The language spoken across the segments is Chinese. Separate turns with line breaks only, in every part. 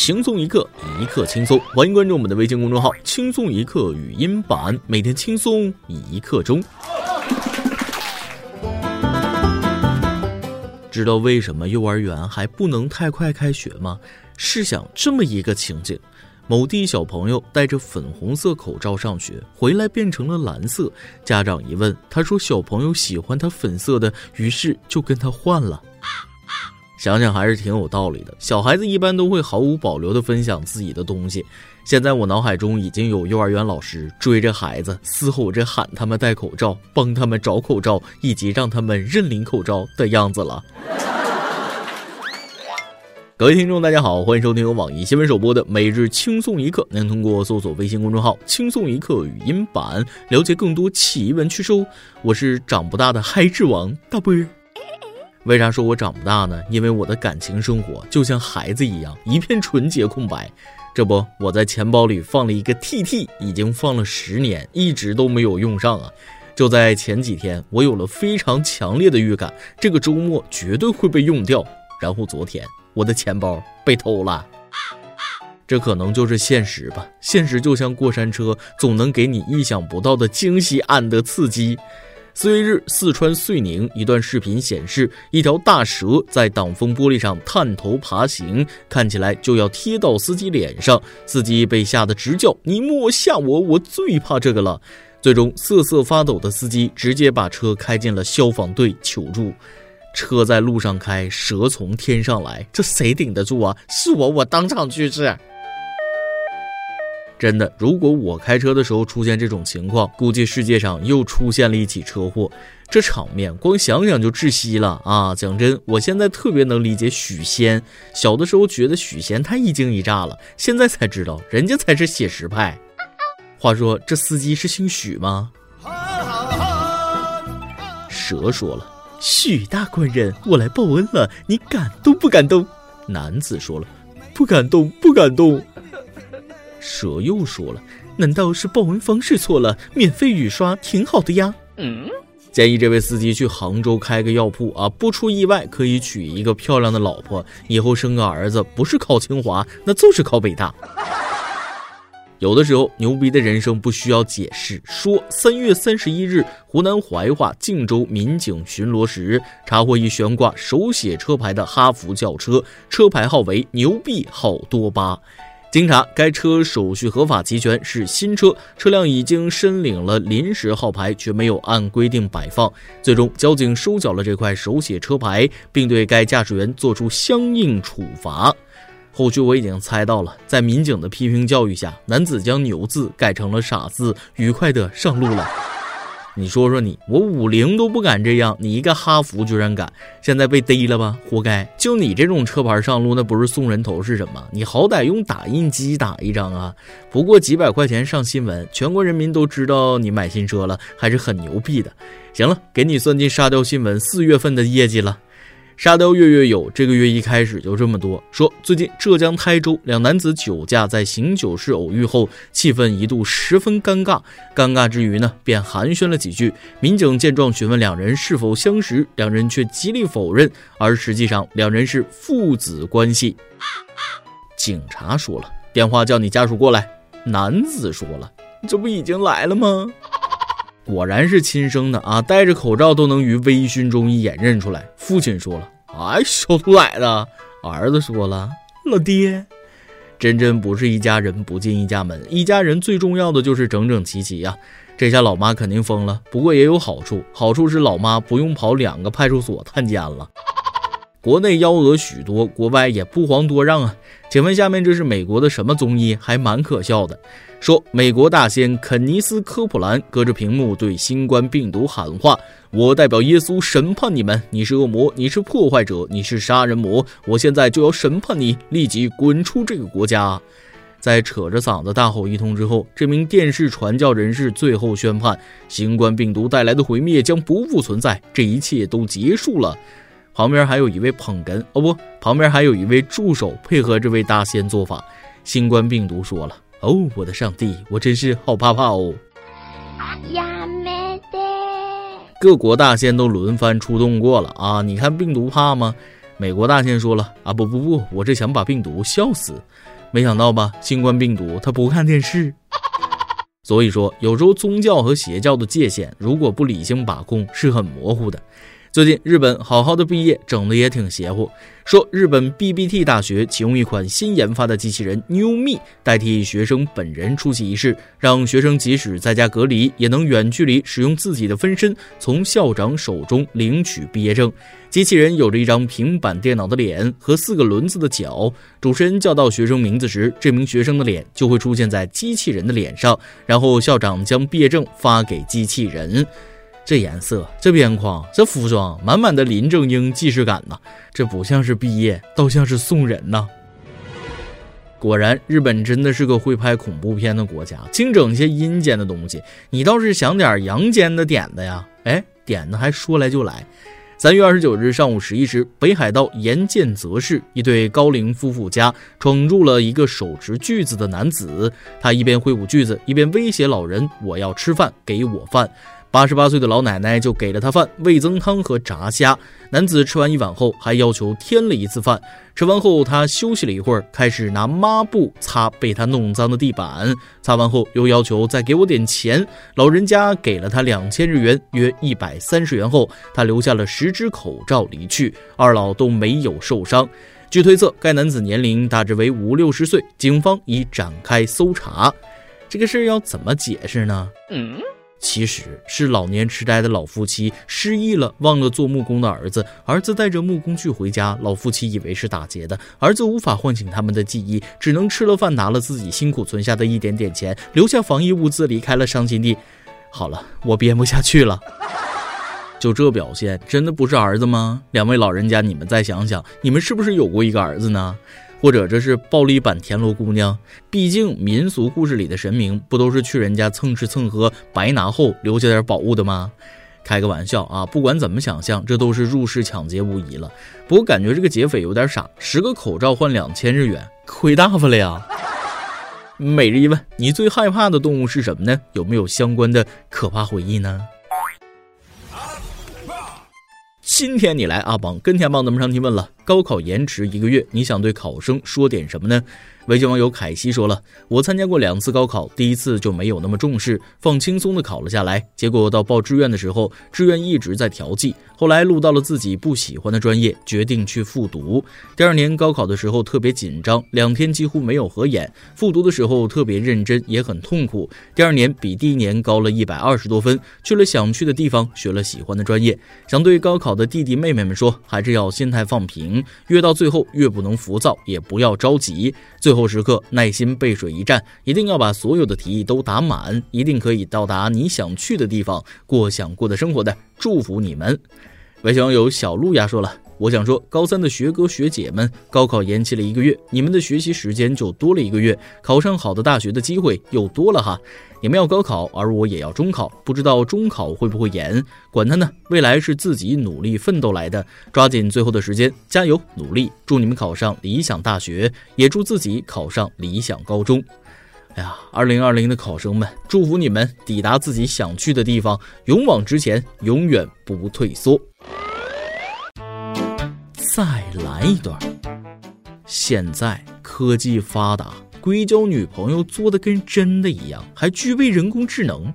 轻松一刻，一刻轻松。欢迎关注我们的微信公众号“轻松一刻语音版”，每天轻松一刻钟。知道为什么幼儿园还不能太快开学吗？试想这么一个情景：某地小朋友戴着粉红色口罩上学，回来变成了蓝色。家长一问，他说小朋友喜欢他粉色的，于是就跟他换了。想想还是挺有道理的。小孩子一般都会毫无保留地分享自己的东西。现在我脑海中已经有幼儿园老师追着孩子嘶吼着喊他们戴口罩，帮他们找口罩，以及让他们认领口罩的样子了。各位听众，大家好，欢迎收听由网易新闻首播的每日轻松一刻。您通过搜索微信公众号“轻松一刻”语音版了解更多奇闻趣事。我是长不大的嗨之王大波儿。为啥说我长不大呢？因为我的感情生活就像孩子一样，一片纯洁空白。这不，我在钱包里放了一个 TT，已经放了十年，一直都没有用上啊。就在前几天，我有了非常强烈的预感，这个周末绝对会被用掉。然后昨天，我的钱包被偷了。这可能就是现实吧。现实就像过山车，总能给你意想不到的惊喜暗的刺激。四月日，四川遂宁一段视频显示，一条大蛇在挡风玻璃上探头爬行，看起来就要贴到司机脸上。司机被吓得直叫：“你莫吓我，我最怕这个了。”最终，瑟瑟发抖的司机直接把车开进了消防队求助。车在路上开，蛇从天上来，这谁顶得住啊？是我，我当场去世。真的，如果我开车的时候出现这种情况，估计世界上又出现了一起车祸，这场面光想想就窒息了啊！讲真，我现在特别能理解许仙，小的时候觉得许仙太一惊一乍了，现在才知道人家才是写实派。话说这司机是姓许吗？蛇说了：“许大官人，我来报恩了，你感动不感动？”男子说了：“不感动，不感动。”蛇又说了：“难道是报文方式错了？免费雨刷挺好的呀。”嗯，建议这位司机去杭州开个药铺啊，不出意外可以娶一个漂亮的老婆，以后生个儿子，不是考清华，那就是考北大。有的时候，牛逼的人生不需要解释。说三月三十一日，湖南怀化靖州民警巡逻时，查获一悬挂手写车牌的哈弗轿车，车牌号为牛逼好多巴。经查，该车手续合法齐全，是新车，车辆已经申领了临时号牌，却没有按规定摆放。最终，交警收缴了这块手写车牌，并对该驾驶员作出相应处罚。后续我已经猜到了，在民警的批评教育下，男子将“牛”字改成了“傻”字，愉快地上路了。你说说你，我五菱都不敢这样，你一个哈弗居然敢，现在被逮了吧？活该！就你这种车牌上路，那不是送人头是什么？你好歹用打印机打一张啊！不过几百块钱上新闻，全国人民都知道你买新车了，还是很牛逼的。行了，给你算进沙雕新闻四月份的业绩了。沙雕月月有，这个月一开始就这么多。说最近浙江台州两男子酒驾在醒酒室偶遇后，气氛一度十分尴尬。尴尬之余呢，便寒暄了几句。民警见状询问两人是否相识，两人却极力否认，而实际上两人是父子关系。警察说了，电话叫你家属过来。男子说了，这不已经来了吗？果然是亲生的啊！戴着口罩都能于微醺中一眼认出来。父亲说了：“哎，小兔崽子！”儿子说了：“老爹，真真不是一家人不进一家门，一家人最重要的就是整整齐齐呀。”这下老妈肯定疯了，不过也有好处，好处是老妈不用跑两个派出所探监了。国内幺蛾许多，国外也不遑多让啊！请问下面这是美国的什么综艺？还蛮可笑的。说美国大仙肯尼斯科普兰隔着屏幕对新冠病毒喊话：“我代表耶稣审判你们，你是恶魔，你是破坏者，你是杀人魔，我现在就要审判你，立即滚出这个国家！”在扯着嗓子大吼一通之后，这名电视传教人士最后宣判：新冠病毒带来的毁灭将不复存在，这一切都结束了。旁边还有一位捧哏哦不，旁边还有一位助手配合这位大仙做法。新冠病毒说了。哦，我的上帝，我真是好怕怕哦！各国大仙都轮番出动过了啊！你看病毒怕吗？美国大仙说了啊，不不不，我这想把病毒笑死。没想到吧，新冠病毒它不看电视。所以说，有时候宗教和邪教的界限，如果不理性把控，是很模糊的。最近日本好好的毕业，整的也挺邪乎。说日本 BBT 大学启用一款新研发的机器人 New Me 代替学生本人出席仪式，让学生即使在家隔离，也能远距离使用自己的分身从校长手中领取毕业证。机器人有着一张平板电脑的脸和四个轮子的脚。主持人叫到学生名字时，这名学生的脸就会出现在机器人的脸上，然后校长将毕业证发给机器人。这颜色，这边框，这服装，满满的林正英既视感呐！这不像是毕业，倒像是送人呐！果然，日本真的是个会拍恐怖片的国家，净整些阴间的东西。你倒是想点阳间的点子呀？哎，点子还说来就来。三月二十九日上午十一时，北海道岩见泽市一对高龄夫妇家闯入了一个手持锯子的男子，他一边挥舞锯子，一边威胁老人：“我要吃饭，给我饭。”八十八岁的老奶奶就给了他饭、味增汤和炸虾。男子吃完一碗后，还要求添了一次饭。吃完后，他休息了一会儿，开始拿抹布擦被他弄脏的地板。擦完后，又要求再给我点钱。老人家给了他两千日元，约一百三十元后，他留下了十只口罩离去。二老都没有受伤。据推测，该男子年龄大致为五六十岁。警方已展开搜查。这个事要怎么解释呢？嗯。其实是老年痴呆的老夫妻失忆了，忘了做木工的儿子。儿子带着木工具回家，老夫妻以为是打劫的，儿子无法唤醒他们的记忆，只能吃了饭，拿了自己辛苦存下的一点点钱，留下防疫物资，离开了伤心地。好了，我编不下去了。就这表现，真的不是儿子吗？两位老人家，你们再想想，你们是不是有过一个儿子呢？或者这是暴力版田螺姑娘？毕竟民俗故事里的神明不都是去人家蹭吃蹭喝，白拿后留下点宝物的吗？开个玩笑啊！不管怎么想象，这都是入室抢劫无疑了。不过感觉这个劫匪有点傻，十个口罩换两千日元，亏大发了呀！每日一问：你最害怕的动物是什么呢？有没有相关的可怕回忆呢？今天你来阿邦跟天帮咱们上提问了。高考延迟一个月，你想对考生说点什么呢？微信网友凯西说了：“我参加过两次高考，第一次就没有那么重视，放轻松的考了下来。结果到报志愿的时候，志愿一直在调剂。后来录到了自己不喜欢的专业，决定去复读。第二年高考的时候特别紧张，两天几乎没有合眼。复读的时候特别认真，也很痛苦。第二年比第一年高了一百二十多分，去了想去的地方，学了喜欢的专业。想对高考的弟弟妹妹们说，还是要心态放平，越到最后越不能浮躁，也不要着急。最后。”时刻耐心背水一战，一定要把所有的题都打满，一定可以到达你想去的地方，过想过的生活的。祝福你们！微信网友小路亚说了。我想说，高三的学哥学姐们，高考延期了一个月，你们的学习时间就多了一个月，考上好的大学的机会又多了哈。你们要高考，而我也要中考，不知道中考会不会延？管他呢，未来是自己努力奋斗来的，抓紧最后的时间，加油努力，祝你们考上理想大学，也祝自己考上理想高中。哎呀，二零二零的考生们，祝福你们抵达自己想去的地方，勇往直前，永远不退缩。再来一段。现在科技发达，硅胶女朋友做的跟真的一样，还具备人工智能。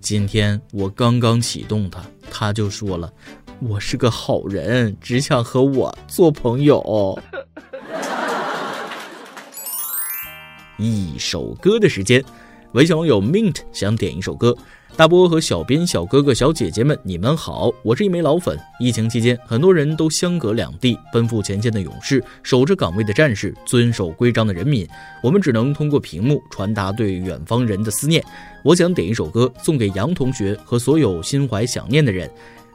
今天我刚刚启动它，它就说了：“我是个好人，只想和我做朋友。”一首歌的时间，微信网友 Mint 想点一首歌。大波和小编、小哥哥、小姐姐们，你们好！我是一枚老粉。疫情期间，很多人都相隔两地，奔赴前线的勇士，守着岗位的战士，遵守规章的人民。我们只能通过屏幕传达对远方人的思念。我想点一首歌送给杨同学和所有心怀想念的人。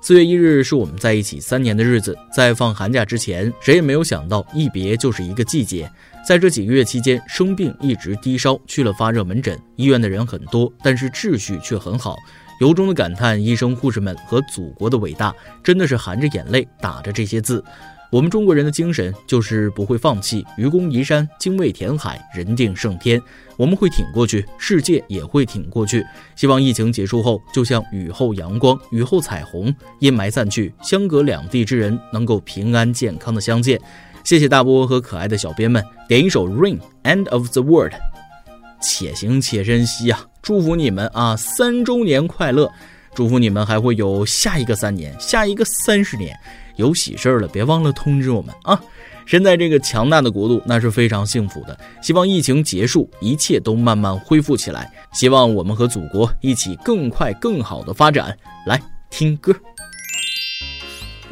四月一日是我们在一起三年的日子，在放寒假之前，谁也没有想到一别就是一个季节。在这几个月期间，生病一直低烧，去了发热门诊，医院的人很多，但是秩序却很好，由衷的感叹医生护士们和祖国的伟大，真的是含着眼泪打着这些字。
我们中国人的精神就是不会放弃，愚公移山，精卫填海，人定胜天。我们会挺过去，世界也会挺过去。希望疫情结束后，就像雨后阳光，雨后彩虹，阴霾散去，相隔两地之人能够平安健康的相见。谢谢大波和可爱的小编们，点一首《Rain End of the World》，且行且珍惜啊！祝福你们啊，三周年快乐！祝福你们还会有下一个三年，下一个三十年。有喜事儿了，别忘了通知我们啊！身在这个强大的国度，那是非常幸福的。希望疫情结束，一切都慢慢恢复起来。希望我们和祖国一起更快、更好的发展。来听歌。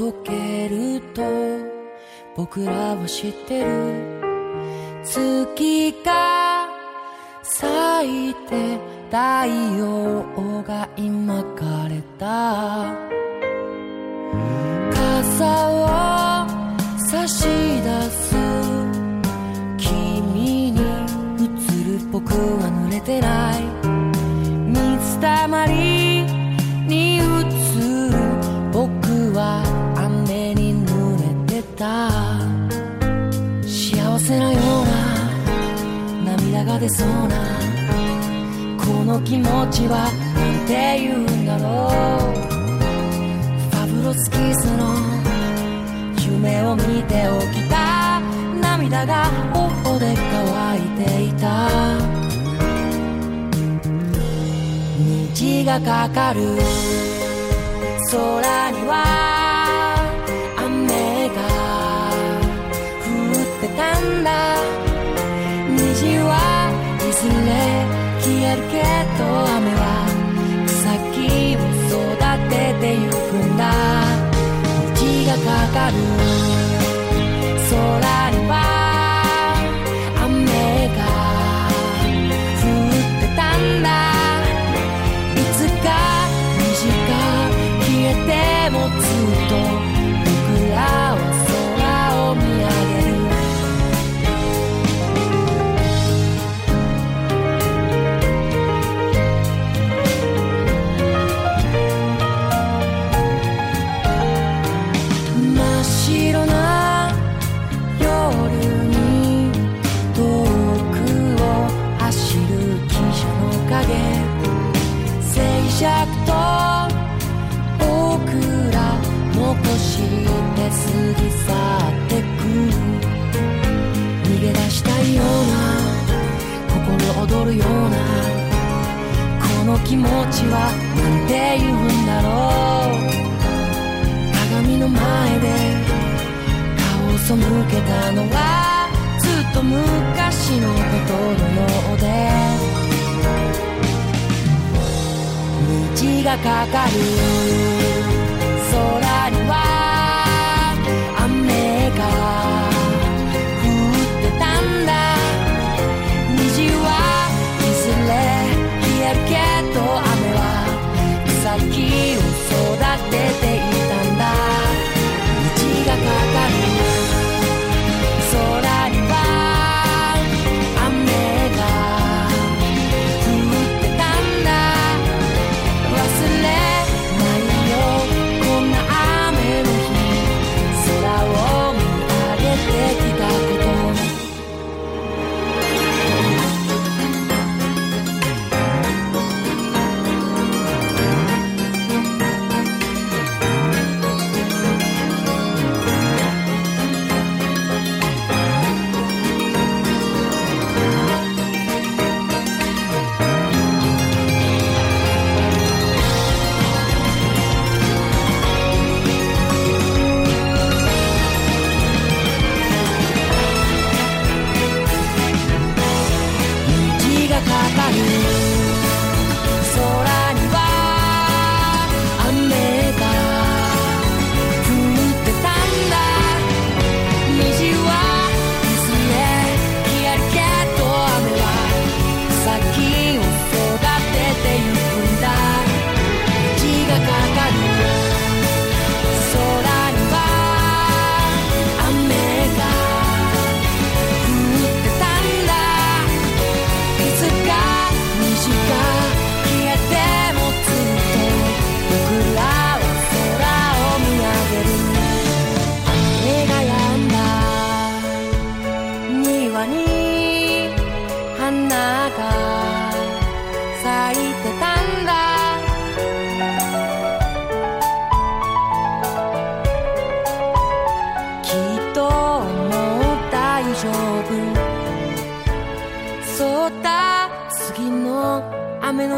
溶けると僕らは知ってる。月が咲いて太陽が今枯れた。傘を差し出す。君に映る僕は濡れてない。水たまり出そうな。この気持ちはなんて言うんだろう。ファブロスキスの夢を見て起きた。涙が頬で乾いていた。虹がかかる。空には過ぎ去ってく。逃げ出したいような心躍るようなこの気持ちはなんて言うんだろう。鏡の前で顔を背けたのはずっと昔のことのようで。虹がかかる。空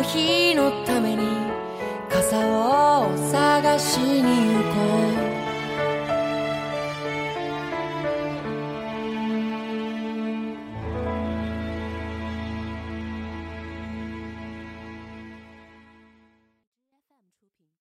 日の